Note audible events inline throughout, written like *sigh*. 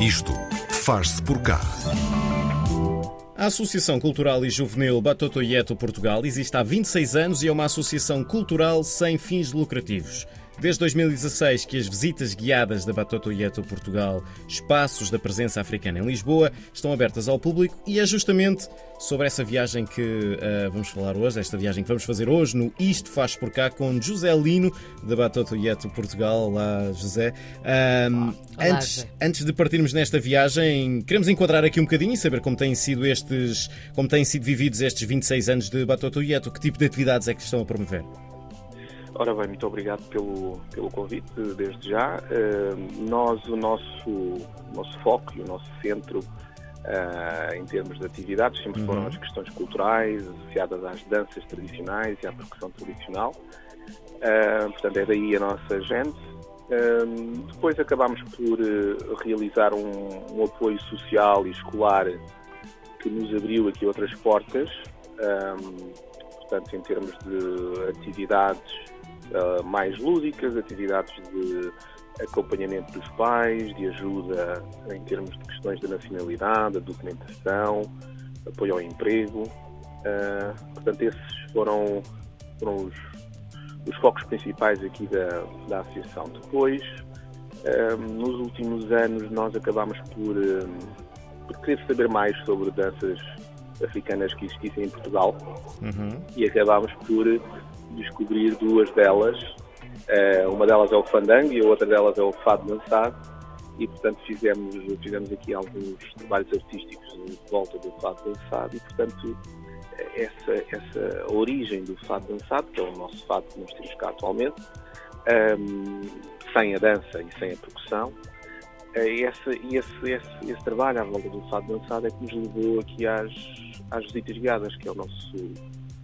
Isto faz-se por cá. A Associação Cultural e Juvenil Batotoieto Portugal existe há 26 anos e é uma associação cultural sem fins lucrativos. Desde 2016 que as visitas guiadas da Batoto Yeto Portugal, espaços da presença africana em Lisboa, estão abertas ao público e é justamente sobre essa viagem que uh, vamos falar hoje, esta viagem que vamos fazer hoje no Isto Faz Por Cá com José Lino da Batoto Yeto Portugal. Olá, José. Um, Olá, antes, José. antes de partirmos nesta viagem, queremos enquadrar aqui um bocadinho e saber como têm sido estes, como têm sido vividos estes 26 anos de Batoto Yeto, que tipo de atividades é que estão a promover? Ora bem, muito obrigado pelo, pelo convite, desde já. Uh, nós, o nosso, o nosso foco e o nosso centro uh, em termos de atividades sempre foram uhum. as questões culturais associadas às danças tradicionais e à percussão tradicional. Uh, portanto, é daí a nossa gente. depois acabámos por realizar um, um, apoio social e escolar que nos abriu aqui outras portas. portanto, em termos de atividades uh, mais lúdicas, atividades de acompanhamento dos pais, de ajuda em termos de questões da nacionalidade, da documentação, apoio ao emprego. Uh, portanto, esses foram, foram os, os, focos principais aqui da, da associação. Depois, uh, nos últimos anos, nós acabámos por, por querer saber mais sobre danças africanas que existissem em Portugal uhum. e acabámos por descobrir duas delas. Uh, uma delas é o fandango e a outra delas é o fado dançado. E, portanto, fizemos, fizemos aqui alguns trabalhos artísticos de volta do fado dançado e, portanto, essa, essa origem do fado dançado, que é o nosso fado que nós temos cá atualmente, um, ehm, sem a dança e sem a percussão, uh, esse, esse, esse, esse, trabalho à volta do fado dançado é que nos levou aqui às, às visitas guiadas, que é o nosso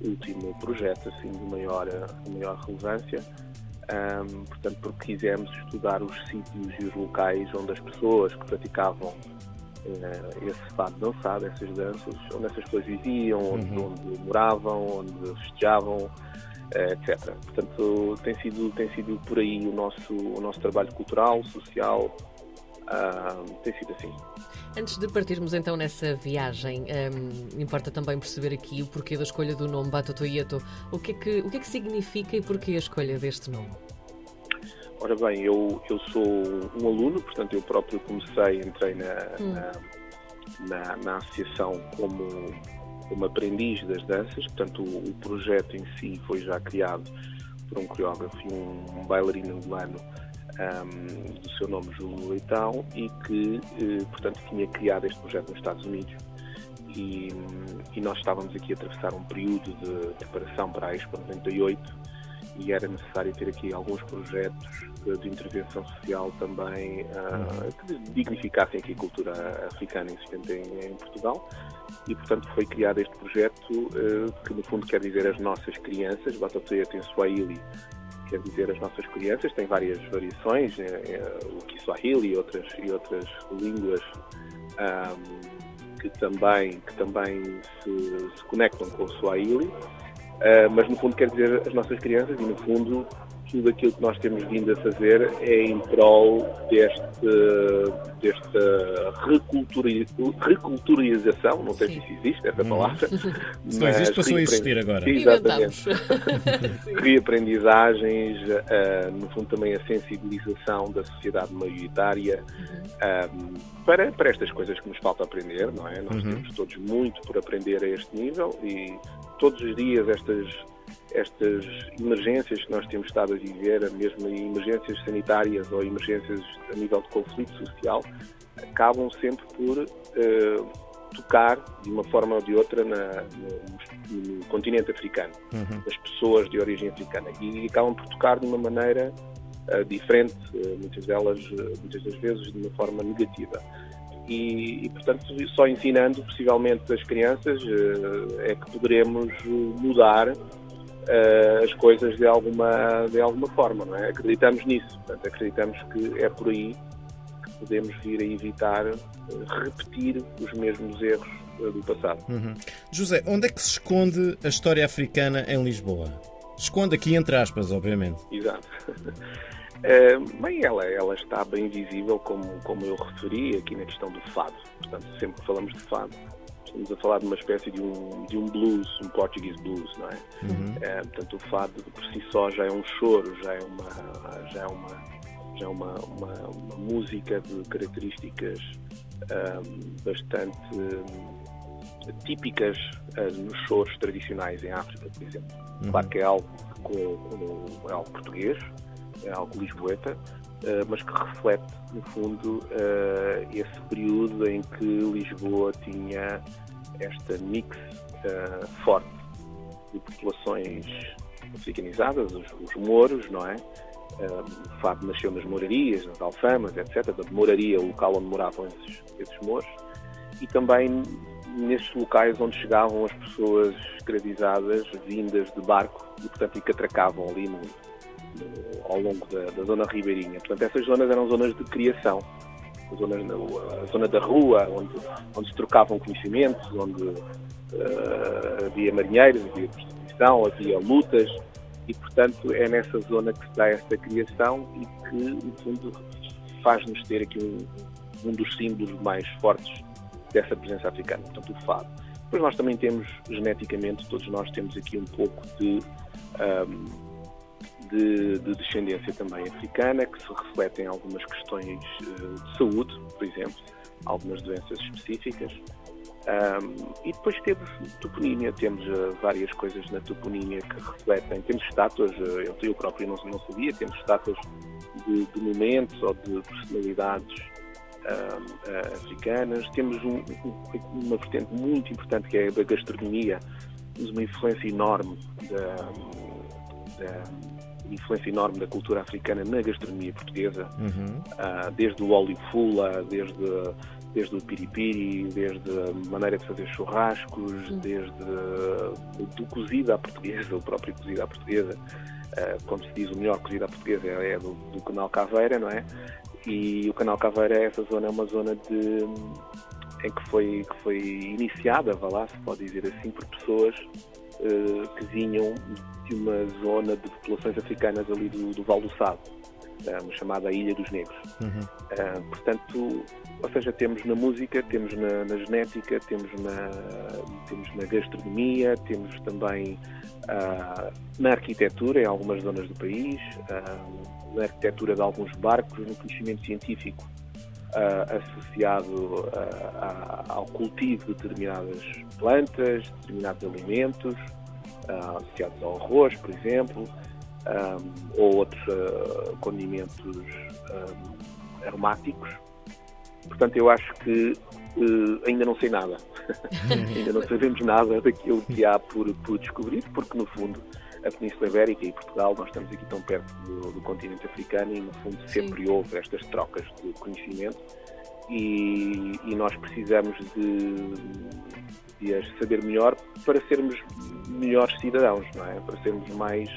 último projeto assim de maior, de maior relevância. Um, portanto, porque quisemos estudar os sítios e os locais onde as pessoas que praticavam uh, esse fado dançado, essas danças, onde essas pessoas viviam, onde, uhum. onde moravam, onde festejavam, uh, etc. Portanto, tem sido, tem sido por aí o nosso, o nosso trabalho cultural, social, uh, tem sido assim. Antes de partirmos então nessa viagem, um, importa também perceber aqui o porquê da escolha do nome Batotoyeto. O que, é que, o que é que significa e porquê a escolha deste nome? Ora bem, eu, eu sou um aluno, portanto eu próprio comecei, entrei na, hum. na, na, na, associação como, como aprendiz das danças, portanto o, o projeto em si foi já criado por um coreógrafo e um, um bailarino angolano um, do seu nome Júlio Leitão e que, eh, portanto, tinha criado este projeto nos Estados Unidos. E, e, nós estávamos aqui a atravessar um período de preparação para a Expo 98 e era necessário ter aqui alguns projetos de intervenção social também uh, que dignificassem aqui a cultura africana existente em, em Portugal e portanto foi criado este projeto uh, que no fundo quer dizer as nossas crianças, Batotoyet em Swahili quer dizer as nossas crianças, tem várias variações, é, é, o Kiswahili e outras, e outras línguas um, que também, que também se, se conectam com o Swahili, uh, mas no fundo quer dizer as nossas crianças e no fundo tudo aquilo que nós temos vindo a fazer é em prol deste, desta reculturalização, não sei Sim. se existe essa palavra. *laughs* se não existe, passou a existir agora. Exatamente. *laughs* Reaprendizagens, uh, no fundo também a sensibilização da sociedade maioritária uhum. um, para, para estas coisas que nos falta aprender, não é? Nós uhum. temos todos muito por aprender a este nível e todos os dias estas estas emergências que nós temos estado a viver, mesmo emergências sanitárias ou emergências a nível de conflito social, acabam sempre por uh, tocar de uma forma ou de outra na, no, no, continente africano, uhum. nas pessoas de origem africana, e acabam por tocar de uma maneira uh, diferente, uh, muitas delas, muitas das vezes, de uma forma negativa. E, e, portanto, só ensinando possivelmente as crianças é que poderemos mudar uh, as coisas de alguma, de alguma forma, não é? Acreditamos nisso, portanto, acreditamos que é por aí que podemos vir a evitar uh, repetir os mesmos erros uh, do passado. Uhum. José, onde é que se esconde a história africana em Lisboa? Esconde aqui entre aspas, obviamente. Exato. Uh, *laughs* bem, ela, ela está bem visível, como, como eu referi aqui na questão do fado. Portanto, sempre que falamos de fado, estamos a falar de uma espécie de um, de um blues, um português blues, não é? Uhum. Uh, portanto, o fado por si só já é um choro, já é uma, já é uma, já é uma, uma, uma música de características um, bastante um, típicas uh, nos choros tradicionais em África, por exemplo. Uhum. Claro que é algo, com, com, é algo português, é algo lisboeta, mas que reflete, no fundo, uh, esse período em que Lisboa tinha esta mix uh, forte de populações africanizadas, os, os moros, não é? o Fado nasceu nas morarias, nas alfamas, etc. Da moraria, o local onde moravam esses, esses moros, e também nestes locais onde chegavam as pessoas escravizadas vindas de barco e, portanto, que atracavam ali no, ao longo da, da, zona ribeirinha. Portanto, essas zonas eram zonas de criação, zonas, a zona da rua, onde, onde se trocavam conhecimentos, onde uh, havia marinheiros, havia prostituição, havia lutas, e, portanto, é nessa zona que se dá esta criação e que, no fundo, faz-nos ter aqui um, um dos símbolos mais fortes dessa presença africana, portanto, o fado. Depois nós também temos, geneticamente, todos nós temos aqui um pouco de um, de, de, descendência também africana, que se reflete em algumas questões uh, de saúde, por exemplo, algumas doenças específicas. Um, e depois temos toponímia, temos uh, várias coisas na toponímia que refletem. Temos estátuas, uh, eu, eu próprio não, não sabia, temos estátuas de, de momentos ou de personalidades uh, africanas. Temos um, um, uma vertente muito importante que é a da gastronomia. Temos uma influência enorme da, da influência enorme da cultura africana na gastronomia portuguesa, uhum. uh, desde o óleo fula, desde, desde o piripiri, desde a maneira de fazer churrascos, uhum. desde do cozido à portuguesa, *laughs* o próprio cozido à portuguesa. Uh, como se diz, o melhor cozido à portuguesa é, é do, do, canal Caveira, não é? E o canal Caveira, essa zona é uma zona de em que foi, que foi iniciada, vá lá, se pode dizer assim, por pessoas uh, que vinham de uma zona de populações africanas ali do, do Val do Sado, uh, chamada Ilha dos Negros. Uhum. Uh, portanto, ou seja, temos na música, temos na, na genética, temos na, temos na gastronomia, temos também uh, na arquitetura em algumas zonas do país, na arquitetura de alguns barcos, no conhecimento científico Uh, associado uh, ao cultivo de determinadas plantas, determinados alimentos, uh, associados ao arroz, por exemplo, um, ou outros condimentos um, aromáticos. Portanto, eu acho que ainda não sei nada. *laughs* ainda não sabemos nada daquilo que há por, por descobrir, porque, no fundo, a Península Ibérica e Portugal, nós estamos aqui tão perto do, do continente africano e, no fundo, sempre Sim. houve estas trocas de conhecimento e, e nós precisamos de, de, as saber melhor para sermos melhores cidadãos, não é? Para sermos mais,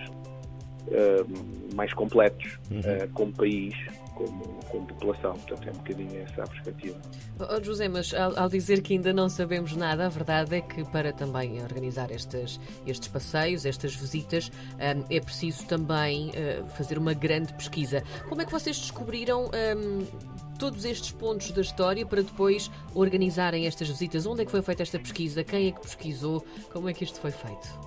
uh, mais completos uhum. uh, como país como, como população. Portanto, é um bocadinho essa a perspectiva. Oh, José, mas ao, ao, dizer que ainda não sabemos nada, a verdade é que para também organizar estes, estes passeios, estas visitas, um, é preciso também uh, fazer uma grande pesquisa. Como é que vocês descobriram um, todos estes pontos da história para depois organizarem estas visitas? Onde é que foi feita esta pesquisa? Quem é que pesquisou? Como é que isto foi feito?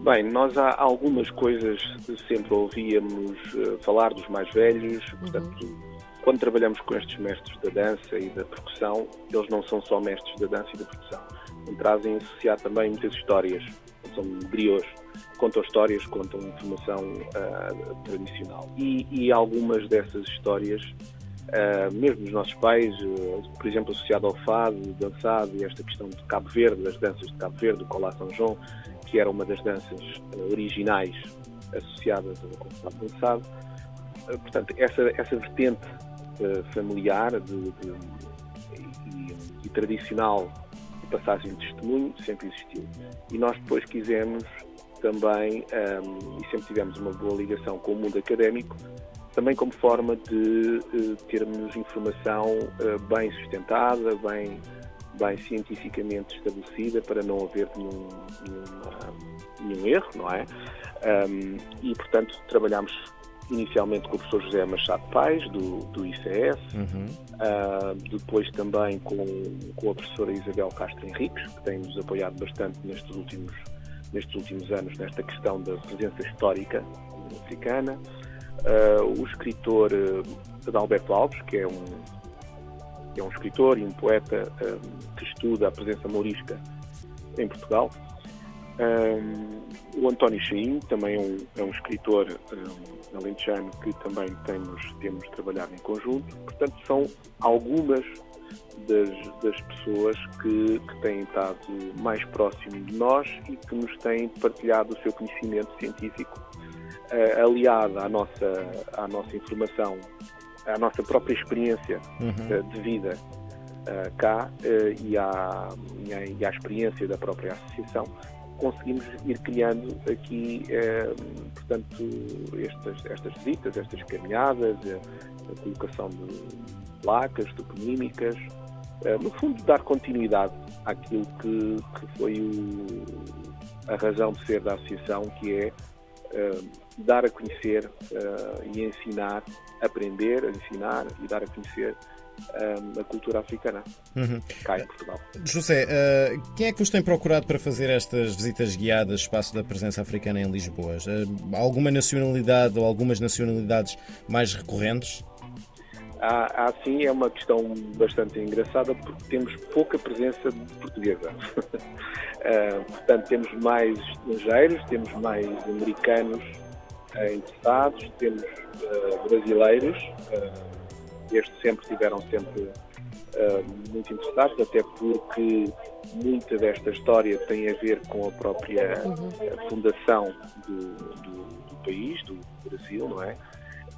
Bem, nós há algumas coisas que sempre ouvíamos uh, falar dos mais velhos, uhum. portanto, uhum. quando trabalhamos com estes mestres da dança e da percussão, eles não são só mestres da dança e da percussão, trazem associar também muitas histórias, são griots, contam histórias, contam informação uh, tradicional. E, e, algumas dessas histórias, uh, mesmo os nossos pais, por exemplo, associado ao fado, dançado e esta questão de Cabo Verde, das danças de Cabo Verde, do Colá São João, que era uma das danças uh, originais associadas ao conceito dançado. Uh, portanto, essa, essa vertente uh, familiar de, de, e, e, tradicional de passagem de testemunho sempre existiu. E nós depois quisemos também, um, ehm, e sempre tivemos uma boa ligação com o mundo académico, também como forma de termos informação bem sustentada, bem bem cientificamente estabelecida para não haver nenhum, nenhum erro, não é? Um, e, portanto, trabalhamos inicialmente com o professor José Machado Pais, do, do ICS, uhum. uh, depois também com, com a professora Isabel Castro Henriques, que tem nos apoiado bastante nestes últimos, nestes últimos anos nesta questão da presença histórica africana, uh, o escritor uh, Adalberto Alves, que é um, é um escritor e um poeta que estuda a presença mourisca em Portugal, um, o António Chaim também é um, é um escritor um, alentejano que também temos, temos trabalhado em conjunto. Portanto, são algumas das, das pessoas que, que têm estado mais próximo de nós e que nos têm partilhado o seu conhecimento científico, uh, aliado à nossa, à nossa informação, à nossa própria experiência uhum. uh, de vida uh, cá e à, e, à, e à experiência da própria associação conseguimos ir criando aqui, portanto, estas, estas visitas, estas caminhadas, a, colocação de placas toponímicas, no fundo, dar continuidade àquilo que, que foi o, a razão de ser da associação, que é dar a conhecer eh, e ensinar, aprender a ensinar e dar a conhecer a cultura africana uhum. cá em Portugal. José, uh, quem é que vos tem procurado para fazer estas visitas guiadas espaço da presença africana em Lisboa? Uh, alguma nacionalidade ou algumas nacionalidades mais recorrentes? Há, há sim, é uma questão bastante engraçada porque temos pouca presença portuguesa. uh, *laughs* portanto, temos mais estrangeiros, temos mais americanos interessados, temos brasileiros estes sempre tiveram sempre uh, muito interessados, até porque muita desta história tem a ver com a própria uhum. fundação do, do, do, país, do Brasil, não é?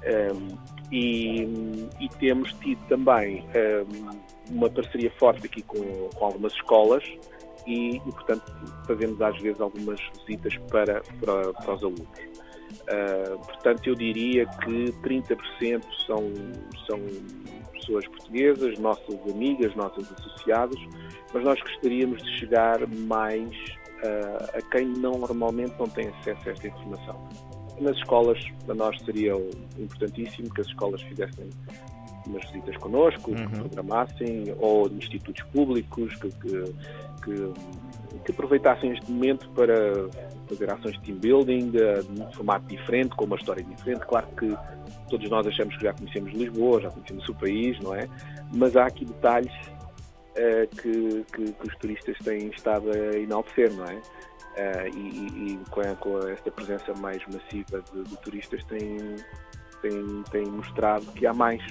Um, e, e, temos tido também um, uma parceria forte aqui com, com algumas escolas e, e, portanto, fazemos às vezes algumas visitas para, para, para os alunos. Uh, portanto, eu diria que 30% são, são pessoas portuguesas, nossas amigas, nossas associadas, mas nós gostaríamos de chegar mais uh, a quem não, normalmente não tem acesso a esta informação. Nas escolas, para nós seria importantíssimo que as escolas fizessem umas visitas connosco, uhum. que programassem, ou institutos públicos que, que, que, que aproveitassem este momento para fazer ações de team building, de, de formato diferente, com uma história diferente. Claro que todos nós achamos que já conhecemos Lisboa, já conhecemos o país, não é? Mas há aqui detalhes uh, que, que, que, os turistas têm estado a enaltecer, não é? Uh, e, e com, a, com, esta presença mais massiva de, de turistas tem, tem, tem mostrado que há mais,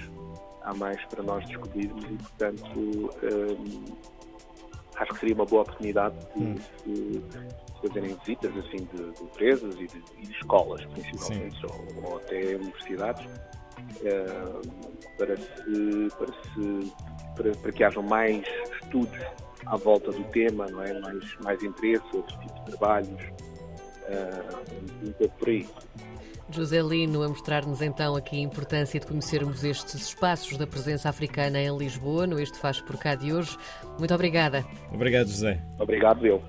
há mais para nós descobrirmos e, portanto, um, eh, acho que seria uma boa oportunidade de, hum. de fazerem visitas assim de, de empresas e de, e de, escolas, principalmente, ou, ou, até universidades, uh, para, se, para, se, para, para, que hajam mais estudos à volta do tema, não é? mais, mais interesse, outros tipos de trabalhos, uh, um pouco por aí. José Lino a mostrar-nos então aqui a importância de conhecermos estes espaços da presença africana em Lisboa, no Este Faz Por Cá de hoje. Muito obrigada. Obrigado, José. Obrigado, eu.